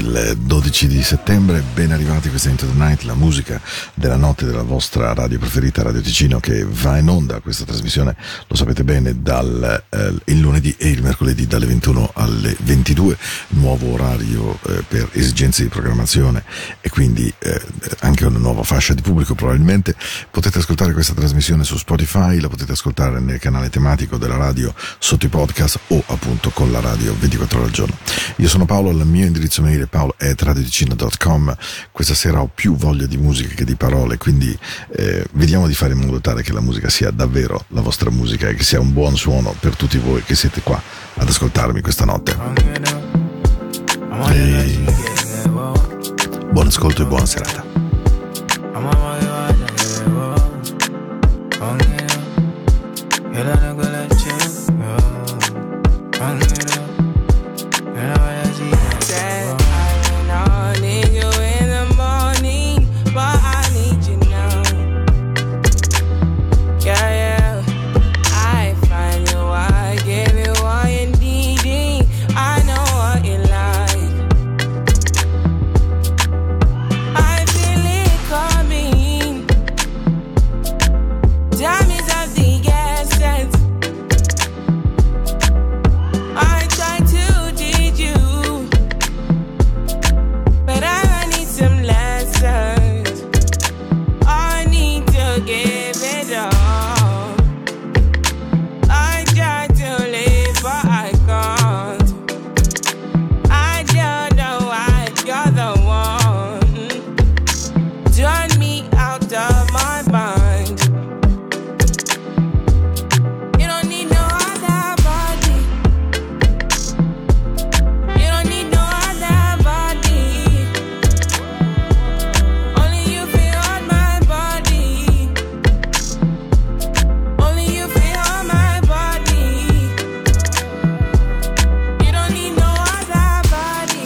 del 12 di settembre. Ben arrivati questa Into the Night, la musica della notte della vostra radio preferita, Radio Ticino, che va in onda questa trasmissione, lo sapete bene, dal eh, il lunedì e il mercoledì dalle 21 alle 22, nuovo orario eh, per esigenze di programmazione e quindi eh, anche una nuova fascia di pubblico probabilmente. Potete ascoltare questa trasmissione su Spotify, la potete ascoltare nel canale tematico della radio sotto i podcast o appunto con la radio 24 ore al giorno. Io sono Paolo, il mio indirizzo mail è paolo.radioticino.com. Questa sera ho più voglia di musica che di parole, quindi eh, vediamo di fare in modo tale che la musica sia davvero la vostra musica e che sia un buon suono per tutti voi che siete qua ad ascoltarmi questa notte. E... Buon ascolto e buona serata.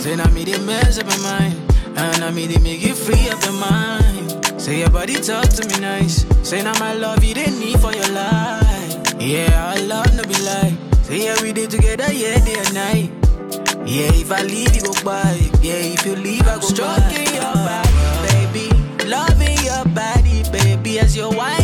Say now me they mess up my mind, and now me they make you free up your mind. Say your body talk to me nice. Say now my love you they need for your life. Yeah, I love no be like. Say yeah we did together, yeah day and night. Yeah, if I leave you go by. Yeah, if you leave I go Stroking your body, baby, loving your body, baby, as your wife.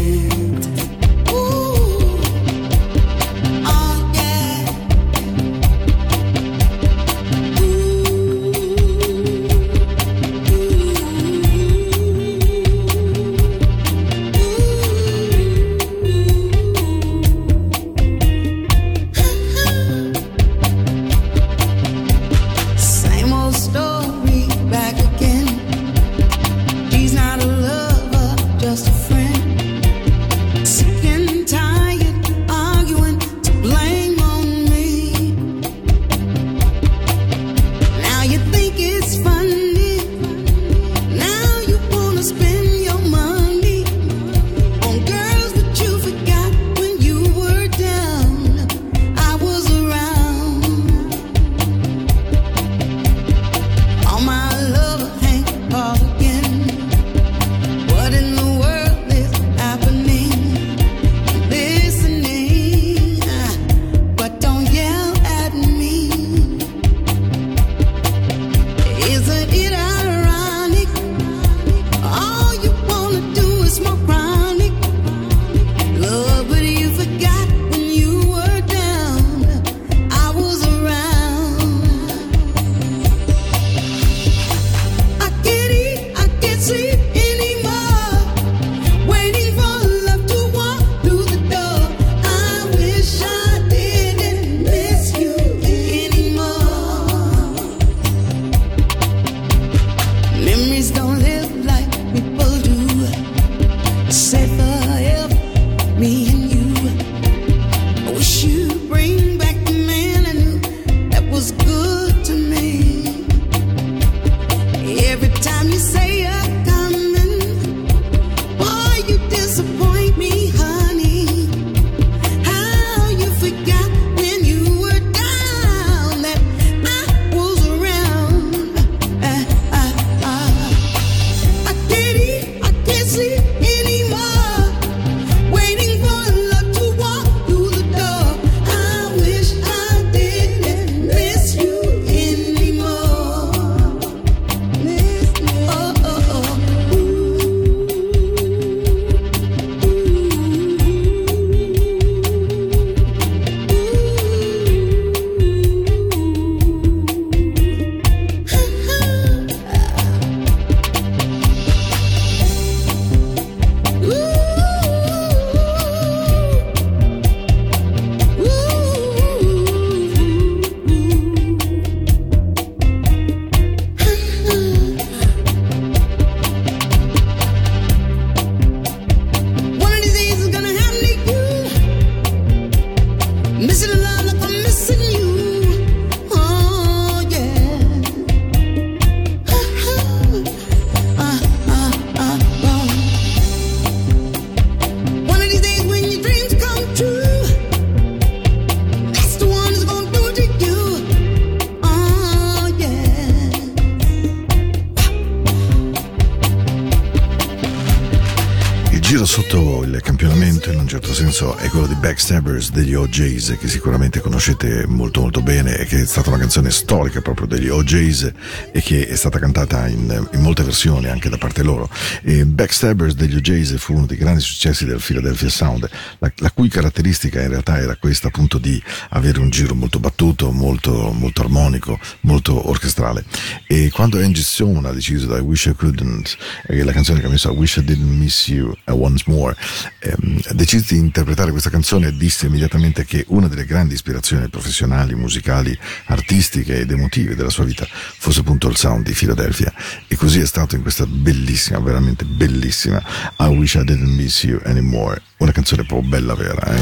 Backstabbers degli OJs che sicuramente conoscete molto molto bene e che è stata una canzone storica proprio degli OJs e che è stata cantata in, in molte versioni anche da parte loro. E Backstabbers degli OJs fu uno dei grandi successi del Philadelphia Sound, la, la, cui caratteristica in realtà era questa appunto di avere un giro molto battuto, molto, molto armonico, molto orchestrale. E quando Angie Stone ha deciso I Wish I Couldn't, eh, la canzone che ha messo I Wish I Didn't Miss You Once More, ehm, decise di interpretare questa canzone canzone disse immediatamente che una delle grandi ispirazioni professionali, musicali, artistiche ed emotive della sua vita fosse appunto il sound di Philadelphia e così è stato in questa bellissima, veramente bellissima I Wish I Didn't Miss You Anymore, una canzone proprio bella vera. Eh?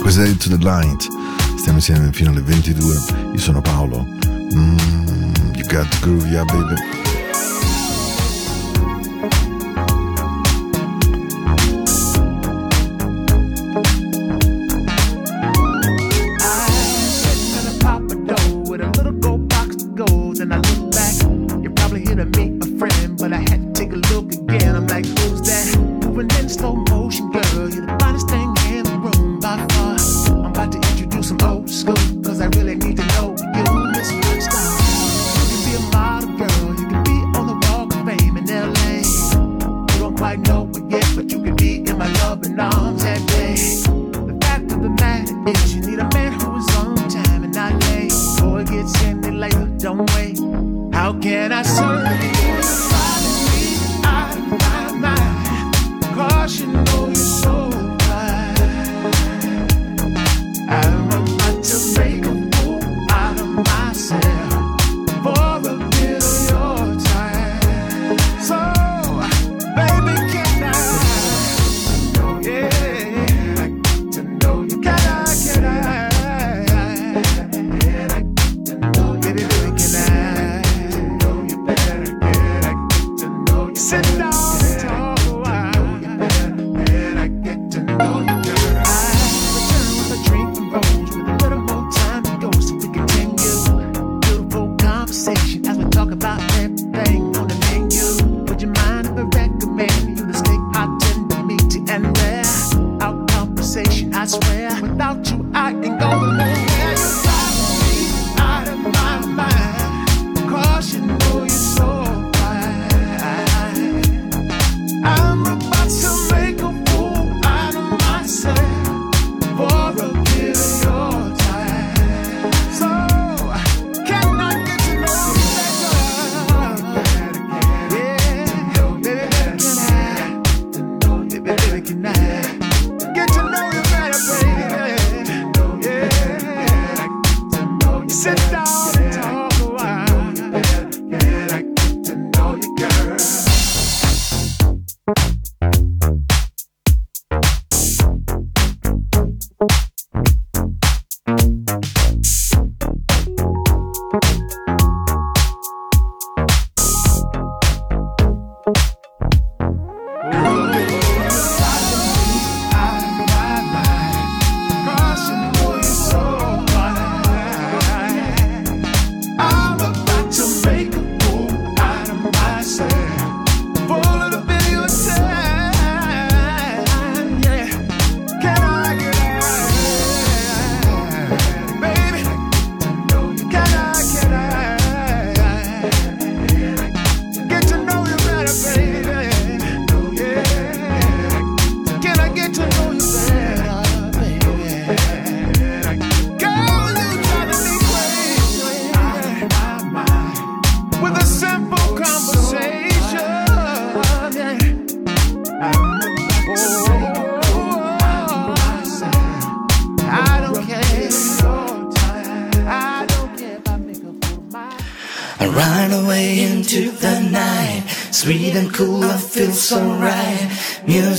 Questa è Into the Light, stiamo insieme fino alle 22, io sono Paolo. Mm, you got the groove, yeah baby.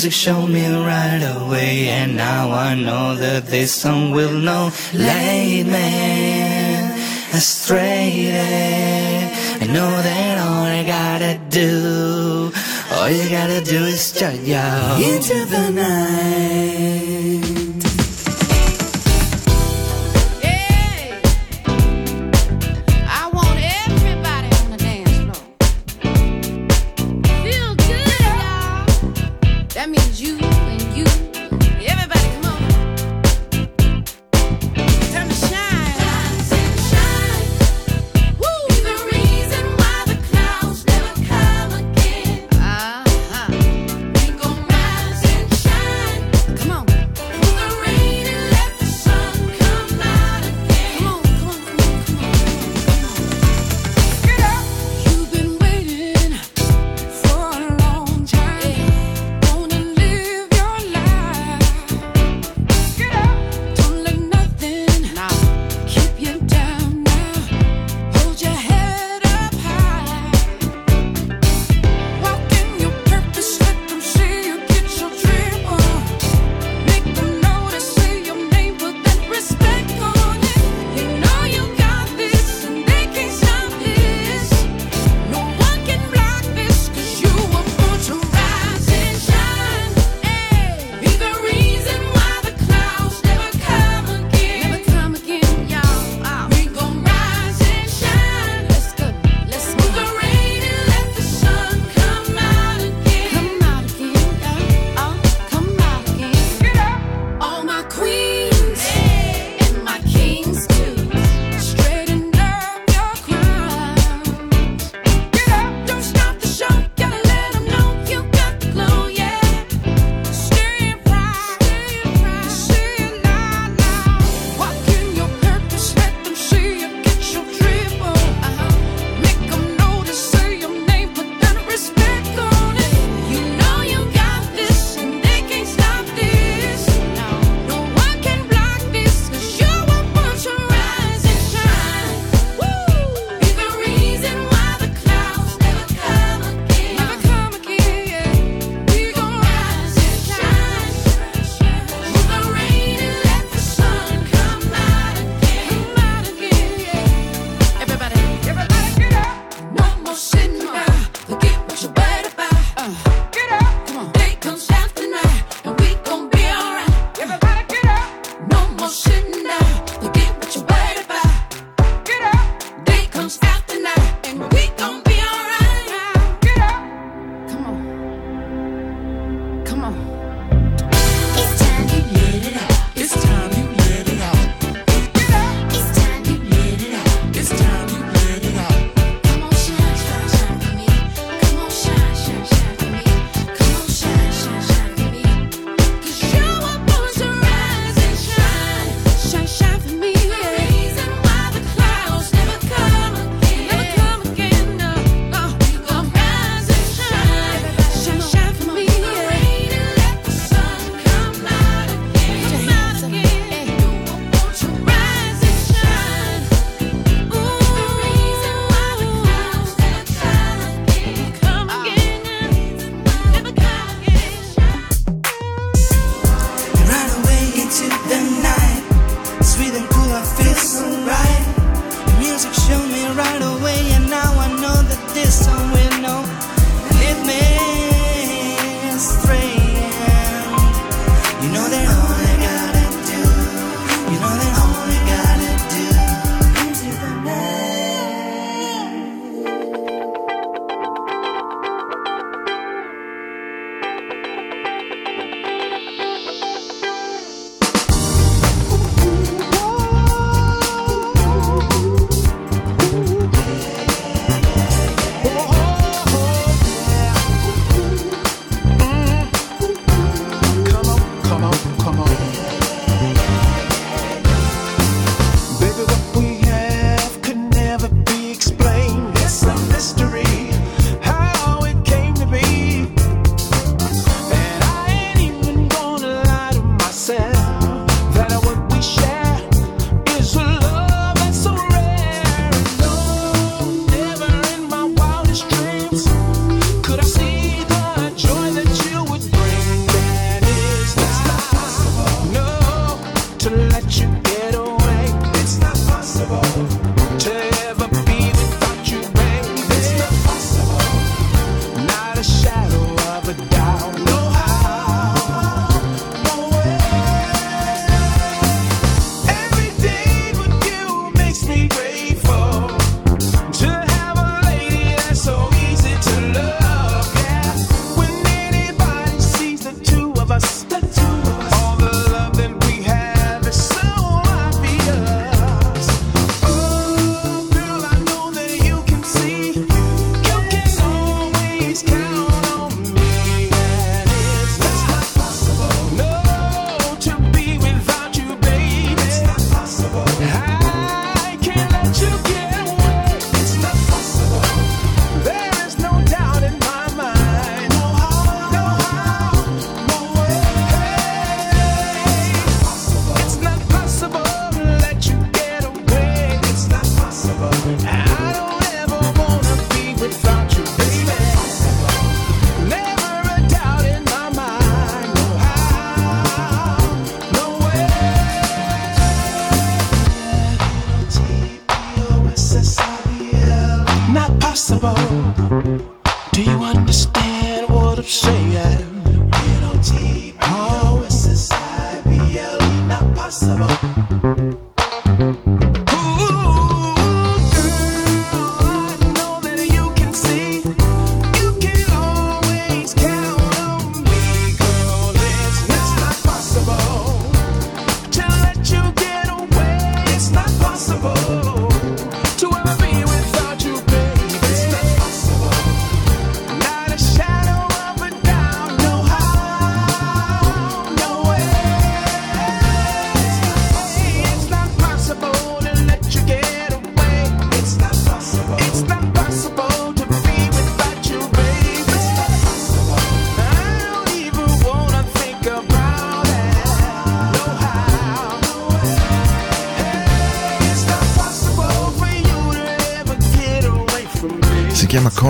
Music showed me right away, and now I know that this song will not lead me astray. I know that all I gotta do, all you gotta do is jump into the night.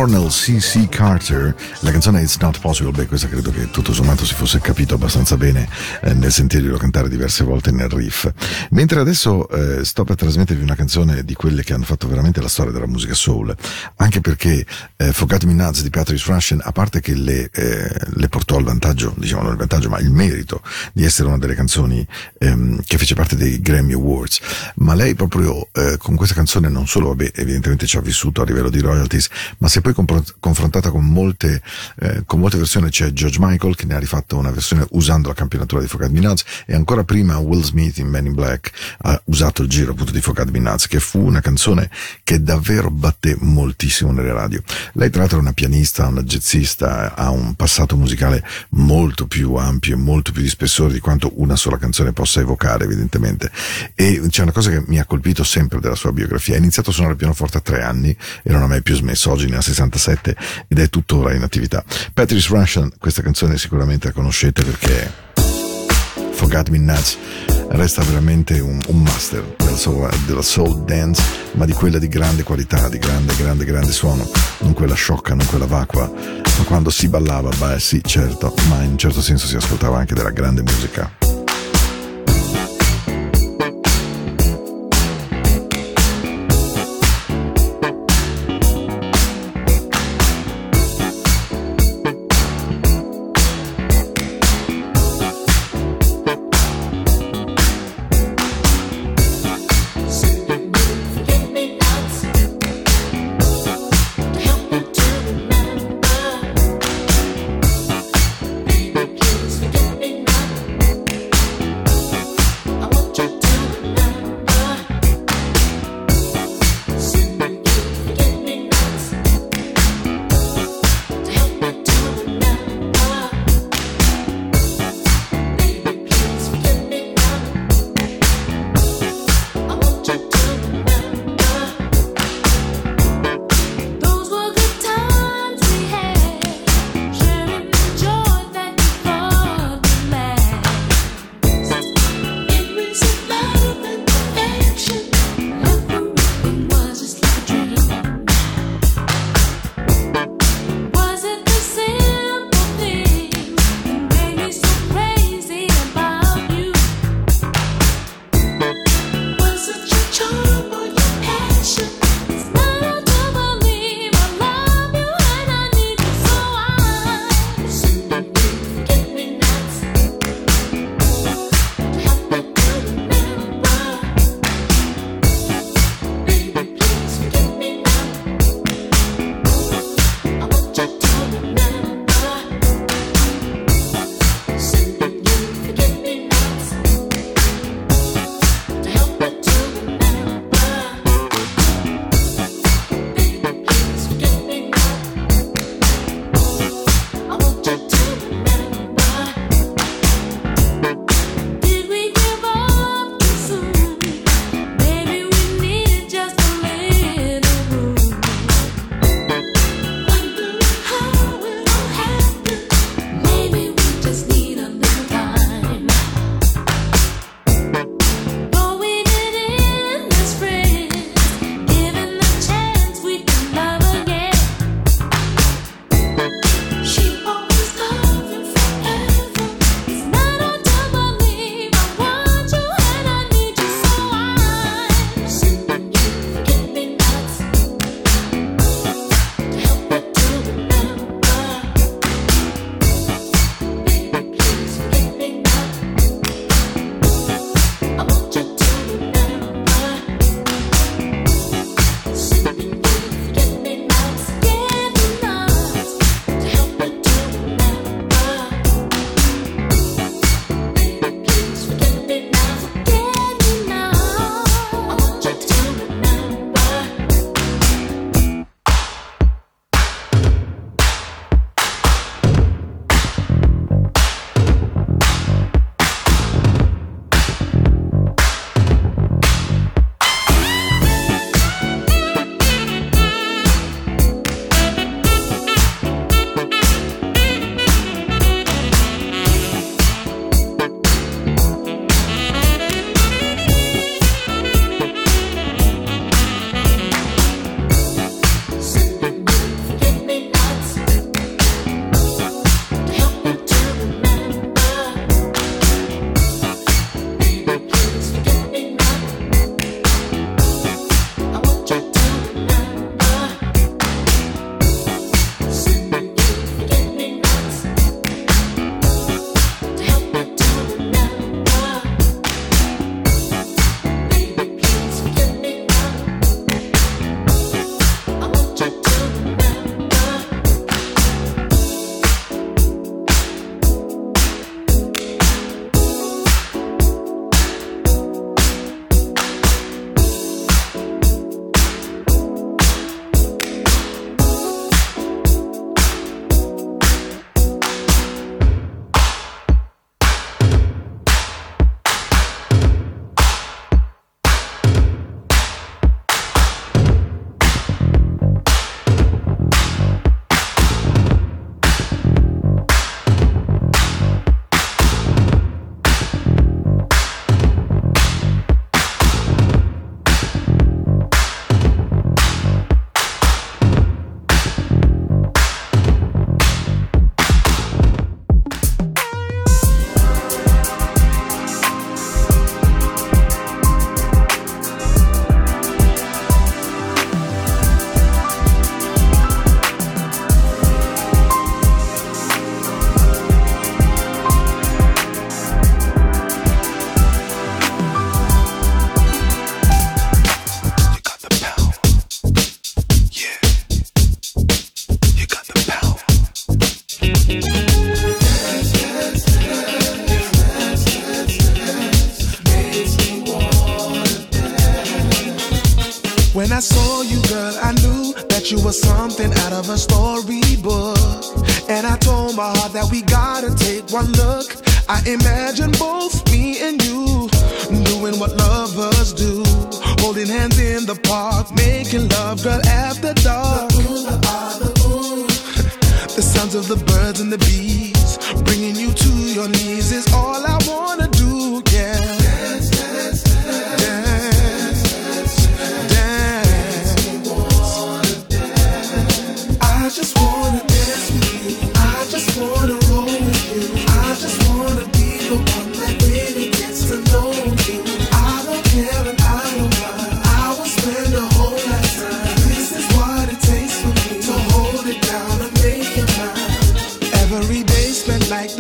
Cornell C.C. Carter, la canzone It's Not Possible, beh questa credo che tutto sommato si fosse capito abbastanza bene eh, nel sentirglielo cantare diverse volte nel riff. Mentre adesso eh, sto per trasmettervi una canzone di quelle che hanno fatto veramente la storia della musica soul, anche perché eh, Me Nuts di Patrice Russian, a parte che le, eh, le, portò al vantaggio, diciamo non il vantaggio, ma il merito di essere una delle canzoni ehm, che fece parte dei Grammy Awards, ma lei proprio eh, con questa canzone non solo, vabbè, evidentemente ci ha vissuto a livello di royalties, ma si è poi confrontata con molte, eh, con molte versioni, c'è George Michael che ne ha rifatto una versione usando la campionatura di Me Nuts e ancora prima Will Smith in Men in Black ha usato il giro appunto di Me Nuts che fu una canzone che davvero batté moltissimo nelle radio. Lei tra l'altro è una pianista, una jazzista, ha un passato musicale molto più ampio e molto più di spessore di quanto una sola canzone possa evocare evidentemente. E c'è una cosa che mi ha colpito sempre della sua biografia, ha iniziato a suonare il pianoforte a tre anni e non ha mai più smesso, oggi ne ha 67 ed è tuttora in attività. Patrice Russian, questa canzone sicuramente la conoscete perché Forgot Me Nuts resta veramente un, un master della soul, della soul, dance, ma di quella di grande qualità, di grande, grande, grande suono, non quella sciocca, non quella vacua, ma quando si ballava, beh sì, certo, ma in un certo senso si ascoltava anche della grande musica.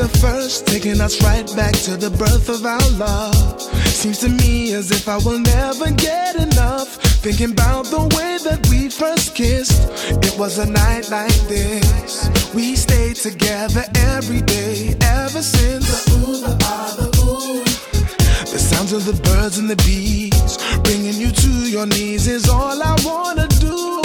The first, taking us right back to the birth of our love. Seems to me as if I will never get enough. Thinking about the way that we first kissed. It was a night like this. We stayed together every day ever since. The ooh, the ah, the ooh. The sounds of the birds and the bees, bringing you to your knees is all I wanna do.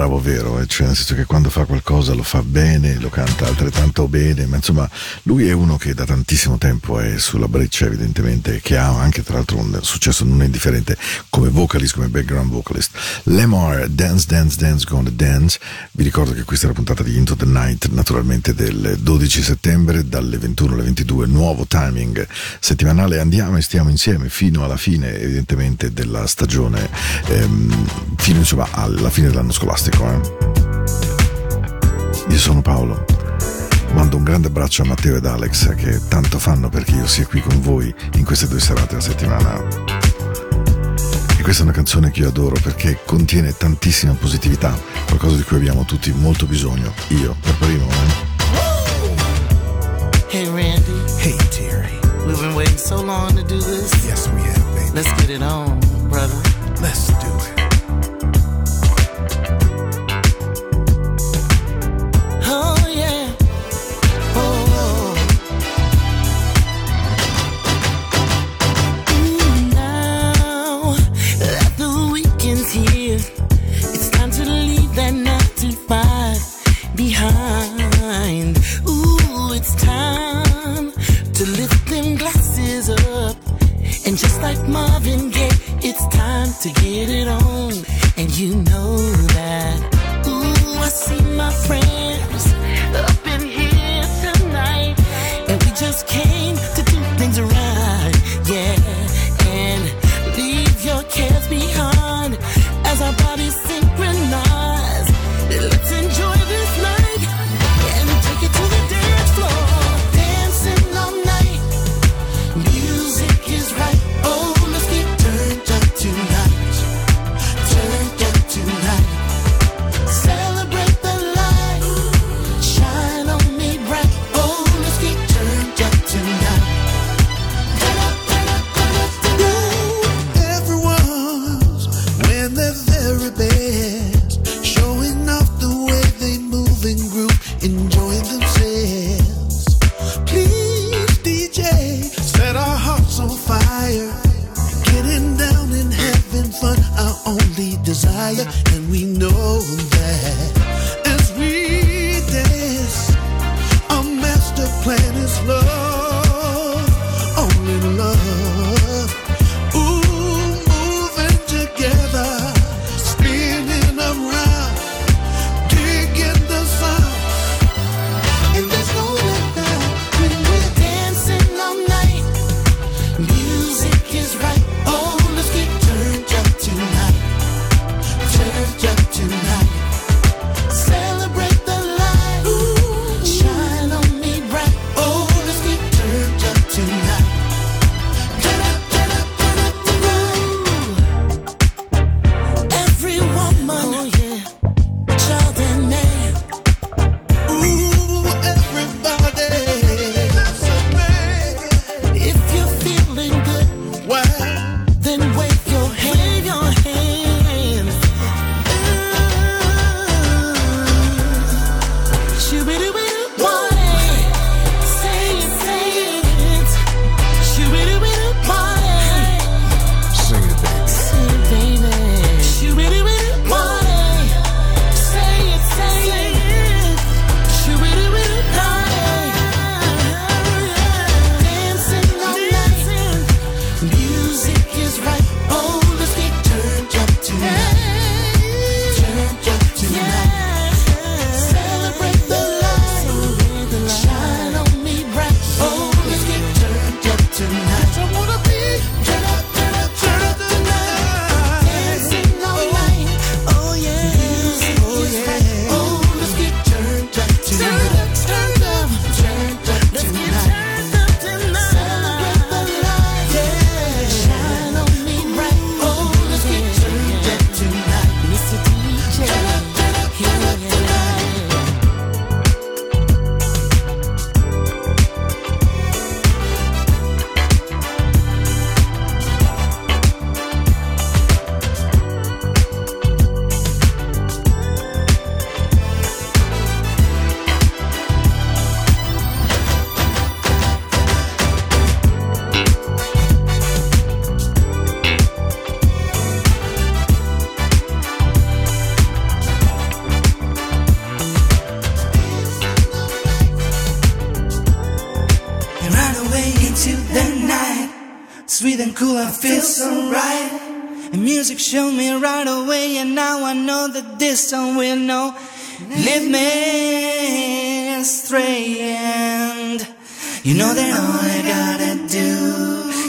Bravo vero, eh, cioè nel senso che quando fa qualcosa lo fa bene, lo canta altrettanto bene, ma insomma lui è uno che da tantissimo tempo è sulla breccia evidentemente, che ha anche tra l'altro un successo non indifferente come vocalist, come background vocalist. Lemar, Dance, Dance, Dance, Gonna Dance, vi ricordo che questa è la puntata di Into the Night, naturalmente del 12 settembre, dalle 21 alle 22, nuovo timing settimanale, andiamo e stiamo insieme fino alla fine evidentemente della stagione, ehm, fino insomma alla fine dell'anno scolastico. Eh. Io sono Paolo, mando un grande abbraccio a Matteo ed Alex che tanto fanno perché io sia qui con voi in queste due serate a settimana. E questa è una canzone che io adoro perché contiene tantissima positività, qualcosa di cui abbiamo tutti molto bisogno. Io, per primo, eh. Hey Randy, Hey Terry, we've been waiting so long to do this. yes we have, baby. Let's get it on, brother. Let's do it. And just like Marvin Gaye, it's time to get it on. And you know that. Ooh, I see my friends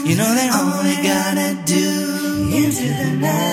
you know they only gotta do into the night.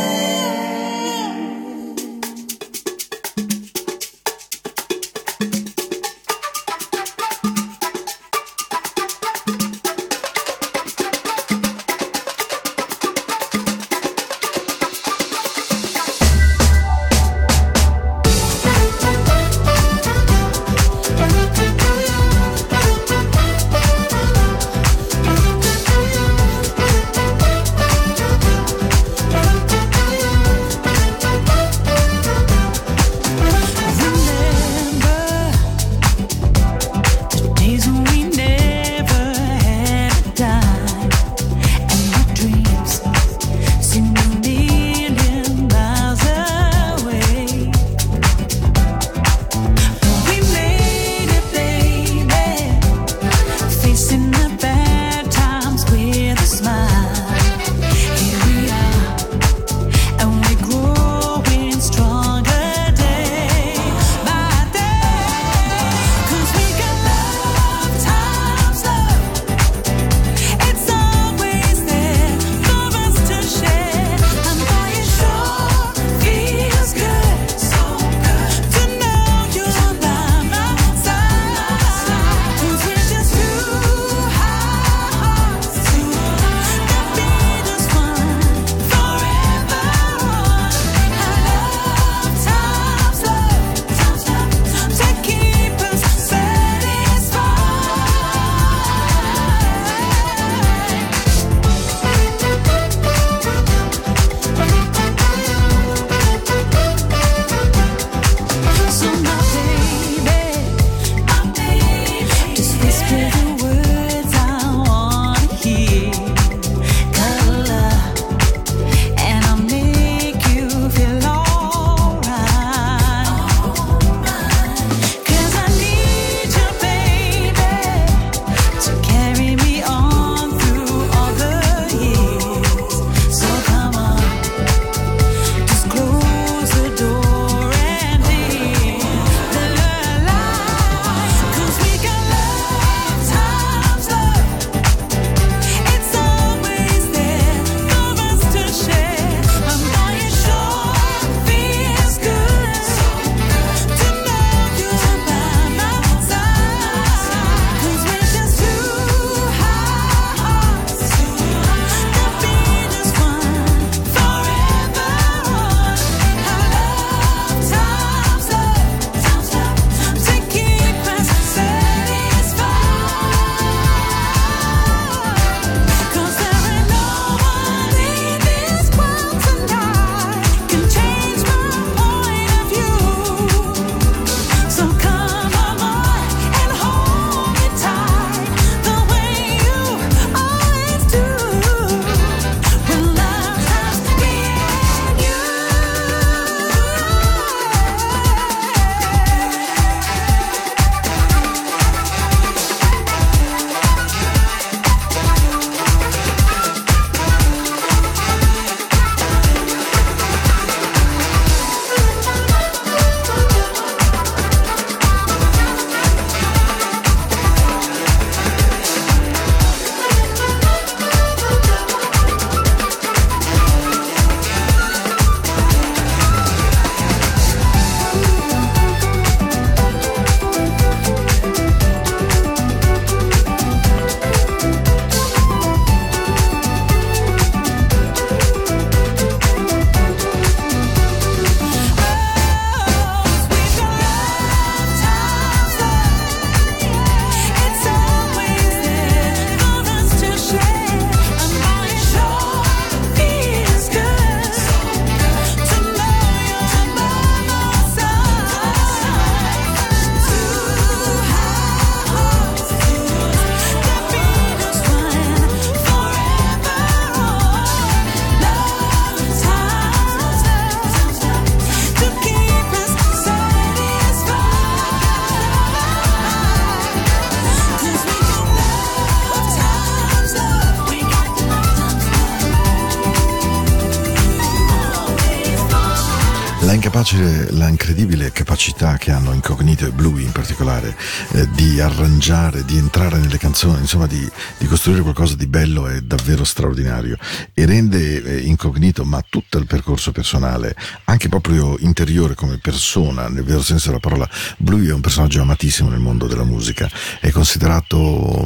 Incredibile capacità che hanno Incognito e Bluey in particolare eh, di arrangiare, di entrare nelle canzoni, insomma di, di, costruire qualcosa di bello è davvero straordinario. E rende eh, Incognito, ma tutto il percorso personale, anche proprio interiore come persona, nel vero senso della parola, Bluey è un personaggio amatissimo nel mondo della musica, è considerato,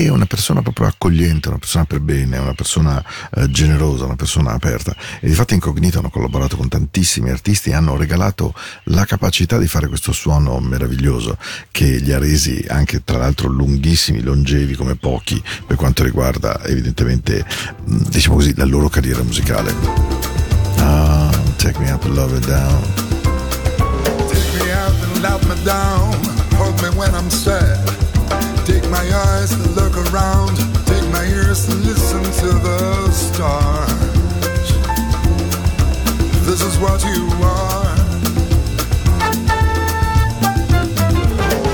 è una persona proprio accogliente, una persona per bene, una persona eh, generosa, una persona aperta e di fatto Incognito hanno collaborato con tantissimi artisti e hanno regalato la capacità di fare questo suono meraviglioso che li ha resi anche tra l'altro lunghissimi, longevi come pochi per quanto riguarda evidentemente diciamo così la loro carriera musicale. Ah, take me up and love it down. Take me out and love me down. Hold me when I'm sad. Take my eyes to look around. Take my ears to listen to the stars. This is what you are.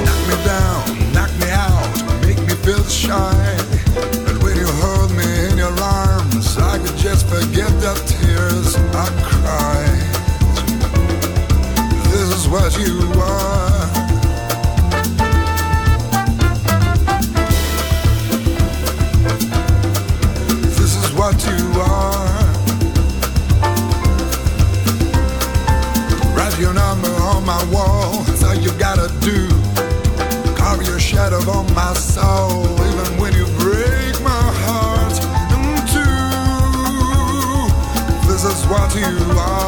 Knock me down, knock me out, make me feel shy. And when you hold me in your arms, I could just forget the tears I cried. This is what you are. My soul. Even when you break my heart in two. This is what you are.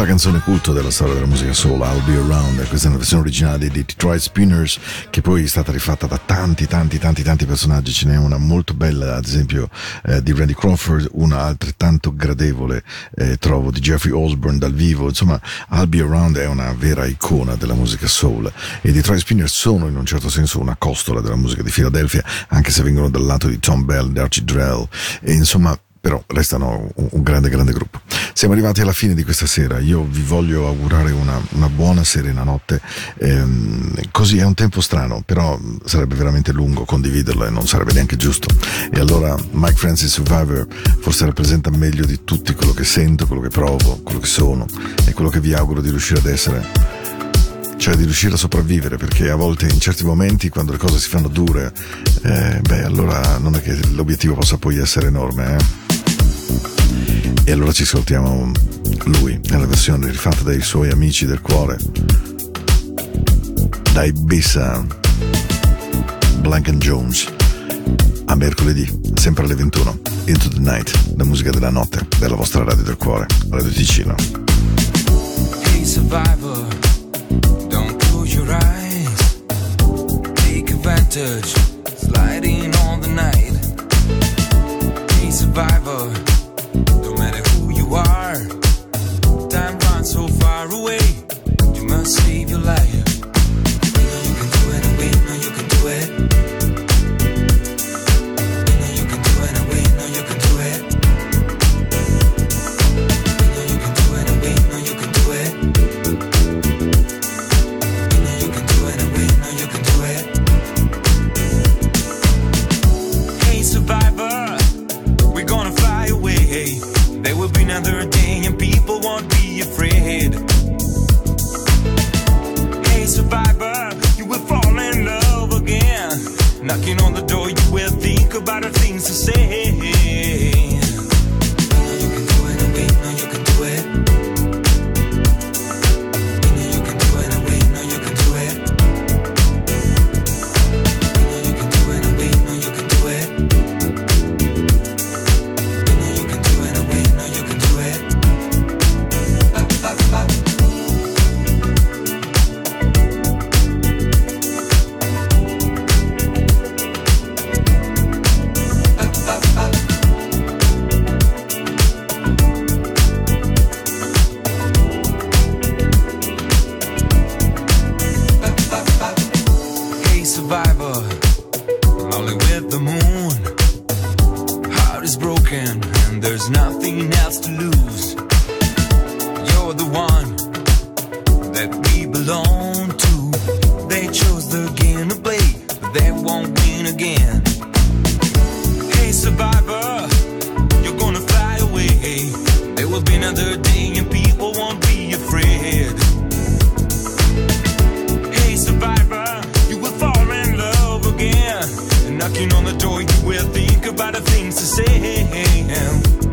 Around. Altra canzone culto della storia della musica soul, I'll Be Around, questa è una versione originale dei Detroit Spinners che poi è stata rifatta da tanti tanti tanti tanti personaggi, ce n'è una molto bella ad esempio eh, di Randy Crawford, una altrettanto gradevole eh, trovo di Jeffrey Osborne dal vivo, insomma I'll Be Around è una vera icona della musica soul. E Detroit Spinners sono in un certo senso una costola della musica di Philadelphia anche se vengono dal lato di Tom Bell, di Archie Drell. E insomma però restano un, un grande grande gruppo. Siamo arrivati alla fine di questa sera, io vi voglio augurare una, una buona serena notte, Ehm, così è un tempo strano, però sarebbe veramente lungo condividerlo e non sarebbe neanche giusto. E allora Mike Francis Survivor forse rappresenta meglio di tutti quello che sento, quello che provo, quello che sono e quello che vi auguro di riuscire ad essere cioè di riuscire a sopravvivere perché a volte in certi momenti quando le cose si fanno dure eh, beh allora non è che l'obiettivo possa poi essere enorme eh? E allora ci ascoltiamo lui nella versione rifatta dai suoi amici del cuore da Ibiza Blank Jones a mercoledì sempre alle 21 Into the Night la musica della notte della vostra radio del cuore Radio Ticino Hey survivor, don't close your eyes. Take advantage, sliding on the night. Hey survivor, no matter who you are, time runs so far away. You must save your life. on the door, you will think about the things to say.